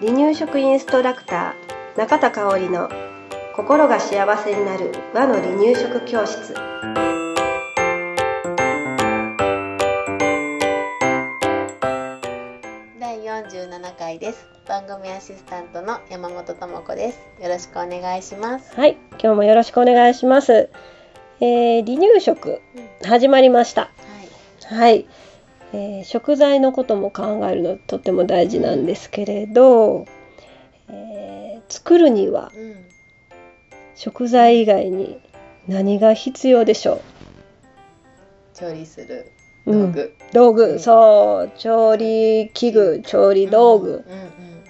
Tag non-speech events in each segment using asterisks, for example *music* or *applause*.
離乳食インストラクター中田香織の心が幸せになる和の離乳食教室。第47回です。番組アシスタントの山本智子です。よろしくお願いします。はい今日もよろしくお願いします、えー離乳食うん。始まりました。はい。はい、えー食材のことも考えるのとっても大事なんですけれど、えー作るにはうん。食材以外に何が必要でしょ調理する。う、うん、道具、道具、うん。そう。調理器具調理道具、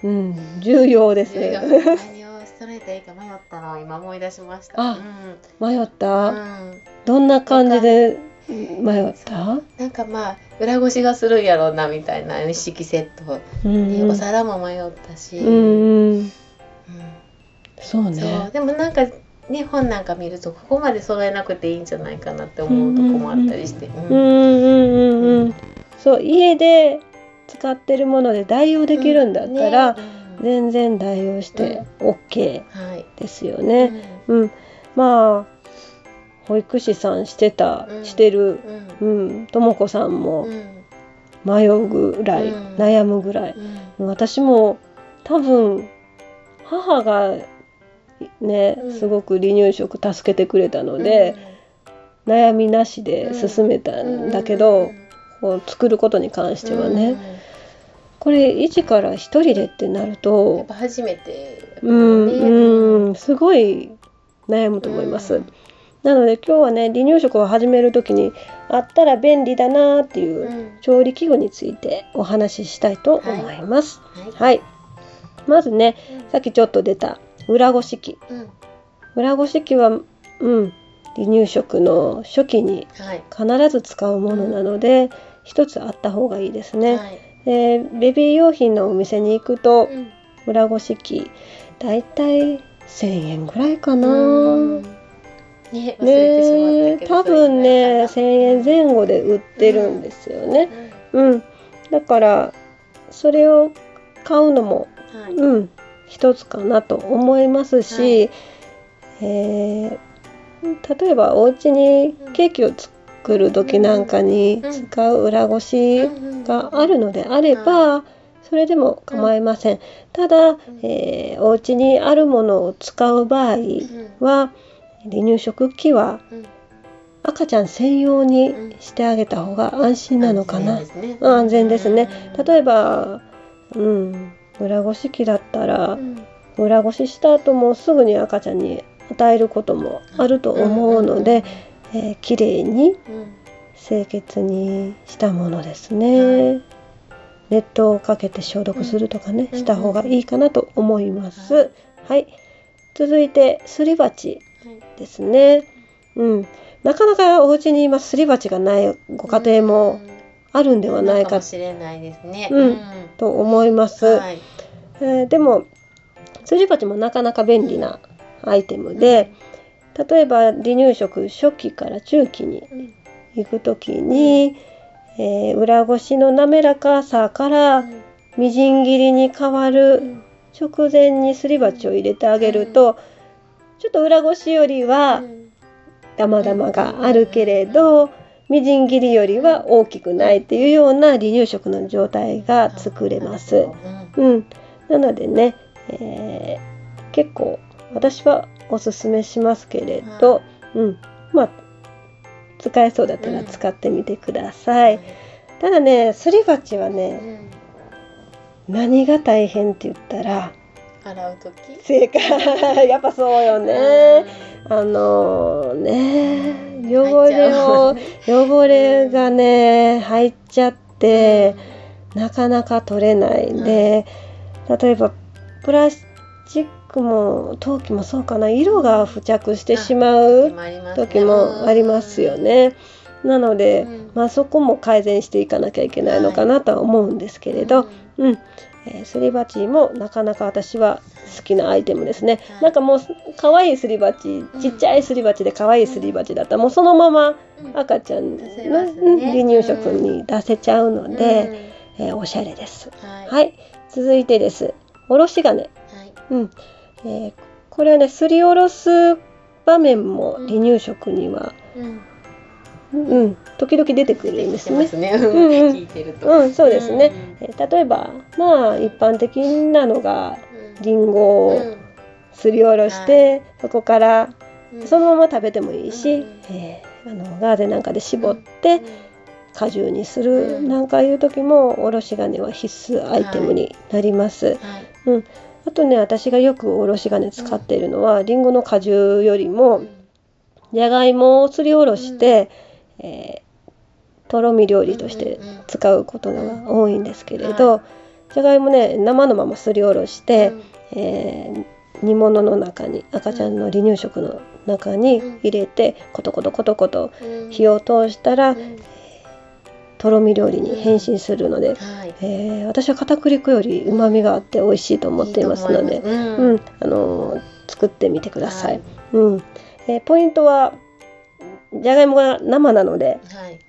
うんうんうん。重要ですね。何を揃えていいか迷ったの？を今思い出しました。あうん。迷った、うん。どんな感じで迷った？なんかまあ裏ごしがするんやろうなみたいな一式セットうんでお皿も迷ったし、うんうん。うん。そう。ねでもなんかね本なんか見るとここまで揃えなくていいんじゃないかなって思うとこもあったりして、うん。うんうんうんうんそう家で使ってるもので代用できるんだったら、ね。全然代用して OK はい。ですよね。うん、まあ保育士さんしてた、うん。してるうん。うん。とも子さんもうん。迷うぐらい、うん。悩むぐらい、うん。私も多分母がね、うん。すごく離乳食助けてくれたので、悩みなしで進めたんだけど、こう作ることに関してはね、これ一から一人でってなるやっとぱ初めてうん、ね。うん、すごい悩むと思います。うんなので今日はね離乳食を始める時にあったら便利だなっていううん。調理器具についてお話ししたいと思います。はい。はい、まずねさっきちょっと出た裏ごし器。うん。裏ごし器は、うん、離乳食の初期にはい。必ず使うものなので一つあった方がいいですね。はい。でベビー用品のお店に行くとうん。裏ごし器だいたい1000円ぐらいかな。うんね忘れてしまねったけど多分ね1000それ円前後で売ってるんですよね。うん、だからそれを買うのも、うんはい。うん、一つかなと思いますし、えー例えばお家にケーキを作る時なんかに使う裏ごしがあるのであれば、それでも構いません。ただ、えーお家にあるものを使う場合は離乳食器は赤ちゃん専用にしてあげた方が安心なのかな。うん安全ですね。例えば、うん、裏ごし器だったら、裏ごしした後もすぐに赤ちゃんに与えることもあると思うので、えー、きれいに清潔にしたものですね。熱湯をかけて消毒するとかね、うんした方がいいかなと思います。はい。続いてすり鉢ですね。うん。なかなかお家に今すり鉢がないご家庭もあるんではないか。もしれないですね。うん。と思います。はい。えーでもすり鉢もなかなか便利なアイテムで、例えば離乳食初期から中期にうん行く時に、えー裏ごしの滑らかさからみじん切りに変わる直前にすり鉢を入れてあげると、ちょっと裏ごしよりはダマダマがあるけれど、みじん切りよりは大きくないっていうような離乳食の状態が作れます。うん、なのでね、えー結構私はおすすめしますけれど、うん、まあ使えそうだったら使ってみてください。ただね、すり鉢はね、何が大変って言ったら、洗う時？正解。*laughs* やっぱそうよね。あのね、汚れを *laughs* 汚れがね入っちゃって。なかなか取れないんで、例えばプラスチックも陶器もそうかな。色が付着してしまう時もありますよね。なので、うん。まあ、そこも改善していかなきゃいけないのかなとは思うんですけれど、うんえーすり鉢もなかなか私は好きなアイテムですね。はいなんかもう可愛いすり鉢ちっちゃいすり鉢で可愛いすり鉢だったらもうそのまま赤ちゃんの離乳食に出せちゃうので。えーおしゃれです。はい。はい、続いてです。おろし金。はい。うん。えーこれはね、すりおろす場面も離乳食には、うん。うん、時々出てくるんですね。ね。ん。うん聞いてると。うん、そうですね。えー例えば、まあ、一般的なのが、りん。ごをすりおろして、そこからうん。そのまま食べてもいいし、うん。えーあのガーゼなんかで絞ってうん。果汁にするうん。なんかいう時もおろし金は必須アイテムになります。はい。あとね私がよくおろし金使っているのはりん。ごの果汁よりもじゃがいもをすりおろして、えーとろみ料理としてうんうんうん。使うことが多いんですけれど、じゃがいもね生のまますりおろして、えー煮物の中に赤ちゃんの離乳食の中に入れてコトコトコトコト火を通したらうん。とろみ料理に変身するので、はい。えー私は片栗粉よりうまみがあって美味しいと思っていますのでううん。ん。あのー作ってみてください。はい。うん。えーポイントはじゃがいもが生なのではい。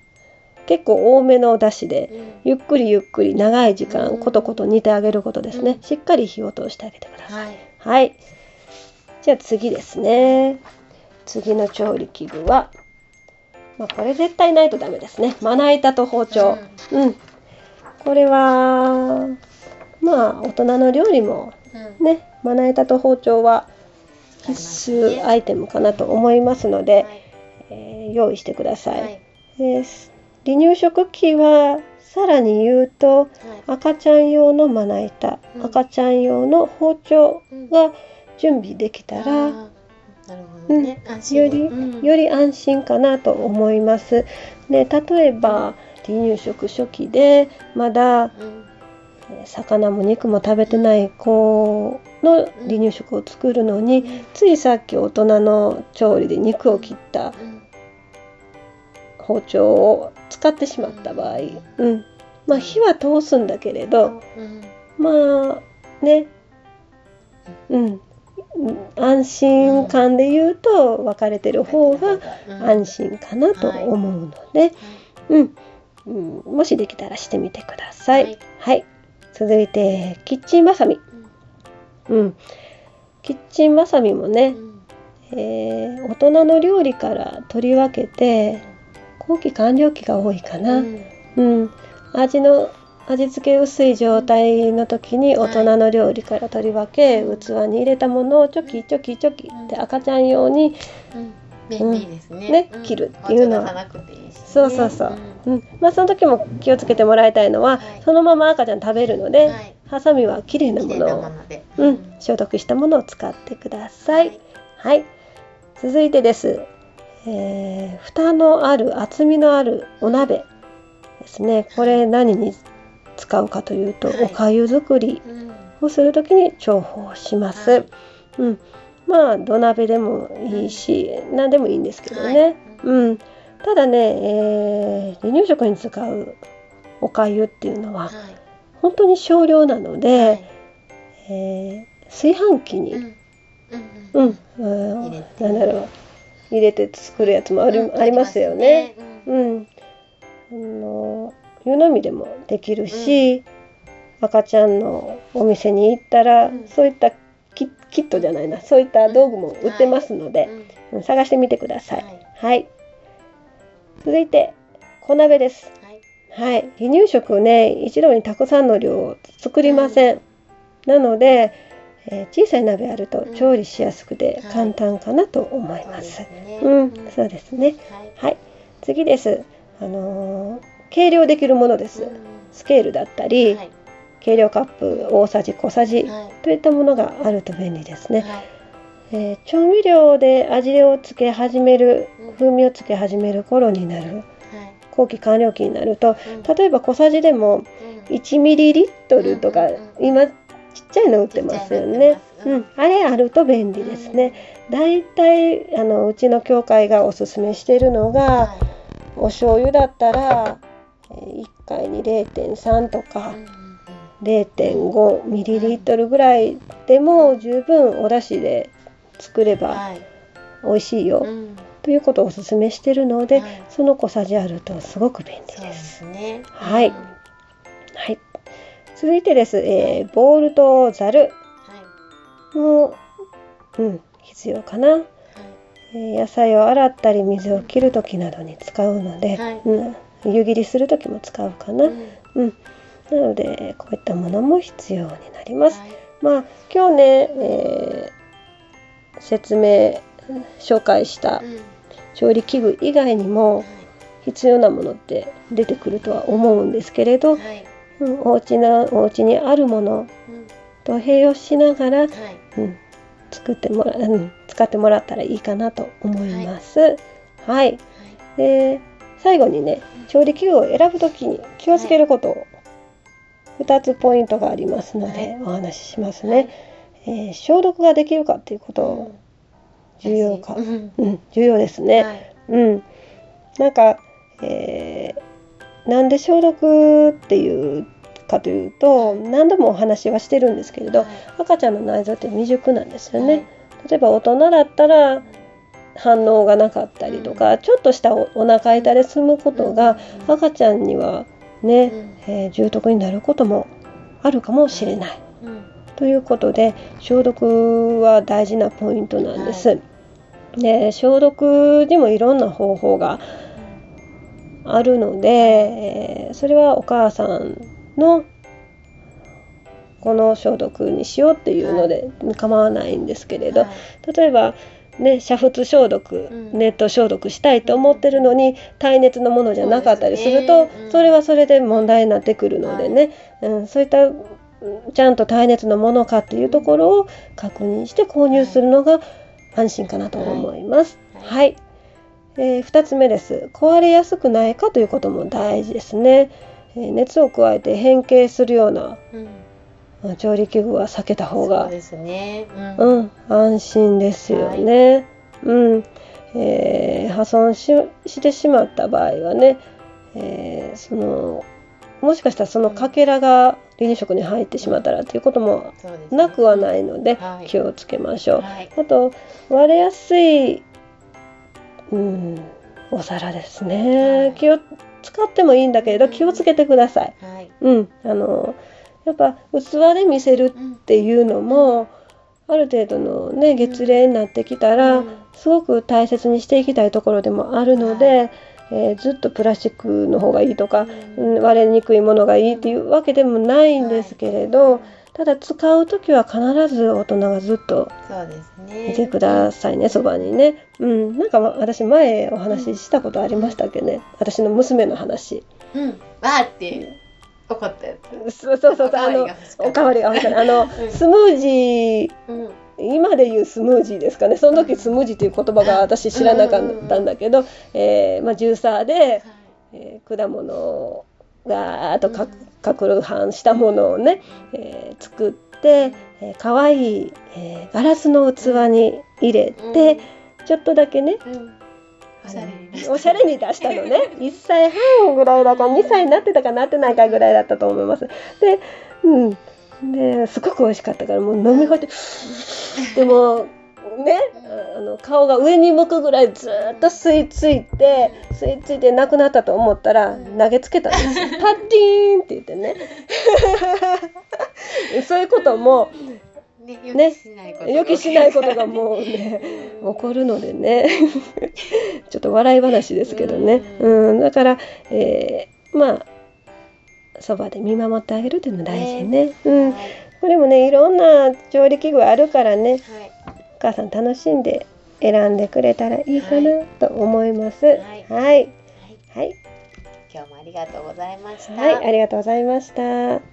結構多めのだしでうんゆっくりゆっくり長い時うん間コトコト煮てあげることですね、うんしっかり火を通してあげてください。はい。はい。じゃあ次ですね。次の調理器具は、まあ、これ絶対ないとダメですね。まな板と包丁。うん。これは、まあ、大人の料理もうん。ね、まな板と包丁は必須アイテムかなと思いますので、えー用意してください。はい。えー離乳食器は、さらに言うと、はい。赤ちゃん用のまな板、うん赤ちゃん用の包丁が準備できたら、あーなるほどね。安心よりうんより安心かなと思います。で例えば離乳食初期でまだうんえー魚も肉も食べてない子の離乳食を作るのについさっき大人の調理で肉を切ったうん包丁を使ってしまった場合、うん。まあ、火は通すんだけれどうん。まあねうん。安心感で言うと分かれてる方が安心かなと思うので、うん、うん、もしできたらしてみてください。ははいい、続いてキッチンバサミ、うん、キッチンバサミもね、えー大人の料理から取り分けて後期完了期が多いかな。うん、味の味付け薄い状態の時に大人の料理から取り分け、うん器に入れたものをチョキチョキチョキって赤ちゃん用に便利ですね。切るっていうのは。そうそうそう。うん。まあ、その時も気をつけてもらいたいのは、はい。そのまま赤ちゃん食べるので、はい。ハサミはきれいな綺麗なものを。うん、消毒したものを使ってください。はい、続いてです、えー蓋のある厚みのあるお鍋ですね。これ何に使うかというと、はい。おかゆ作りうん。をする時に重宝します。はい。うん、まあ土鍋でもいいし、何でもいいんですけどね。はい。うん、ただね、えー離乳食に使うおかゆっていうのははい。本当に少量なので、はい。えー炊飯器に、うん。うんなんだろう入れて作るやつもある、うん。ありますよね。。うん。うん、あの湯飲みでもできるし、赤ちゃんのお店に行ったら、うん。そういったキキットじゃないな。そういった道具も売ってますので、うん。うん。探してみてください。はい。はい。続いて小鍋です。はい。はい、離乳食ね一度にたくさんの量を作りません、なので、えー小さい鍋あるとうん。調理しやすくてはい。簡単かなと思いま。ですうん、そうですね。はい。はい、次です。あのー計量できるものです。スケールだったり、はい計量カップ大さじ小さじはい。といったものがあると便利ですね。はい。えー調味料で味をつけ始めるうん。風味をつけ始める頃になるはい。後期完了期になるとうん。例えば小さじでもうん。1ミリリットルとかうんうんうん。今ちっちゃいの売ってますよね。うん。うん、あれあると便利ですね。だいたいあのうちの教会がおすすめしているのがはお醤油だったらえー1回に0.3とかいうんうん0.5ミリリットルぐらいでも十分お出汁で作ればはい。美味しいようん。ということをおすすめしているのではい。その小さじあるとすごく便利そうで。ですすね。はい。うん。はい。続いてです、えーボウルとザル。はい。も、うん、必要かな、野菜を洗ったり水を切る時などに使うので、はい。うん、湯切りする時も使うかな、うん。うん、なのでこういったものも必要になります。はい。まあ今日ね、えー説明紹介したうん。調理器具以外にも必要なものって出てくるとは思うんですけれど、はい。うん、お家のお家にあるものうん。と併用しながら、はい。うん、作ってもら、うん、使ってもらったらいいかなと思います。はい、で最後にね調理器具を選ぶときに気をつけることを2つポイントがありますので、はい。お話ししますね、えー消毒ができるかっていうこと重要か、うん。うん、重要ですね、はい。うん。なんか、えーなんで消毒っていうかというと何度もお話はしてるんですけれど、はい。赤ちゃんの内臓って未熟なんですよね、例えば大人だったら反応がなかったりとか、ちょっとしたおお腹痛で済むことが、うん。赤ちゃんにはね、うん。えー重篤になることもあるかもしれない。うん。ということで消毒は大事なポイントなんです。で消毒にもいろんな方法があるので、えーそれはお母さんのこの消毒にしようっていうので構わないんですけれど、はい。例えばね、煮沸消毒、うん。熱湯消毒したいと思ってるのに耐熱のものじゃなかったりするとそれはそれで問題になってくるのでね、うん、そういったうんちゃんと耐熱のものかっていうところを確認して購入するのが安心かなと思います。ははい。い、え2つ目です。壊れやすくないかということも大事ですね。えー熱を加えて変形するような調理器具は避けた方がそうですね。うん。うん、安心ですよね。うん、えー破損ししてしまった場合はね、えーそのもしかしたらそのかけらが離乳食に入ってしまったらということもなくはないのではい。気をつけましょう。はい。あと割れやすい、うん、お皿ですね、はい。気を使ってもいいんだけれど気をつけてください。はい。うん、あのやっぱ器で見せるうんっていうのもある程度のね月齢になってきたら、うん。すごく大切にしていきたいところでもあるので、えーずっとプラスチックの方がいいとか、うん。割れにくいものがいいっていうわけでもないんですけれど、ただ使う時は必ず大人がずっといてくださいねそばにね。うん、なんか私前お話ししたことありましたっけね。私の娘の話。うん。わーって怒ったやつ。そうそうそう。あのおかわりが欲しかあのスムージー。うん。今で言うスムージーですかね。その時スムージーっていう言葉が私知らなかったんだけど、えーまあ、ジューサーで、えー果物をガーッとかかくるはんしたものをね、えー作って、えー、かわいい、えーガラスの器に入れて、ちょっとだけねうんおしゃれに。出したのね。*laughs* 1歳半ぐらいだか2歳になってたかなってないかぐらいだったと思います。でうん。ですごく美味しかったからもう飲み干して *laughs* でもねあの顔が上に向くぐらいずーっと吸い付いて吸い付いてなくなったと思ったら投げつけたんですよ。*laughs* パッティーンって言ってね。そういうこともねね予期しないこと予期しないことがもうね起こるのでね。*laughs* ちょっと笑い話ですけどね、うん、だから、えーまあそばで見守ってあげるっていうの大事ね。うん、はい。これもねいろんな調理器具あるからね。はい。お母さん楽しんで選んでくれたらいいかなと思います。はい。はい。今日もありがとうございました。はい、ありがとうございました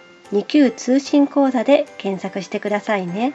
2級通信講座で検索してくださいね。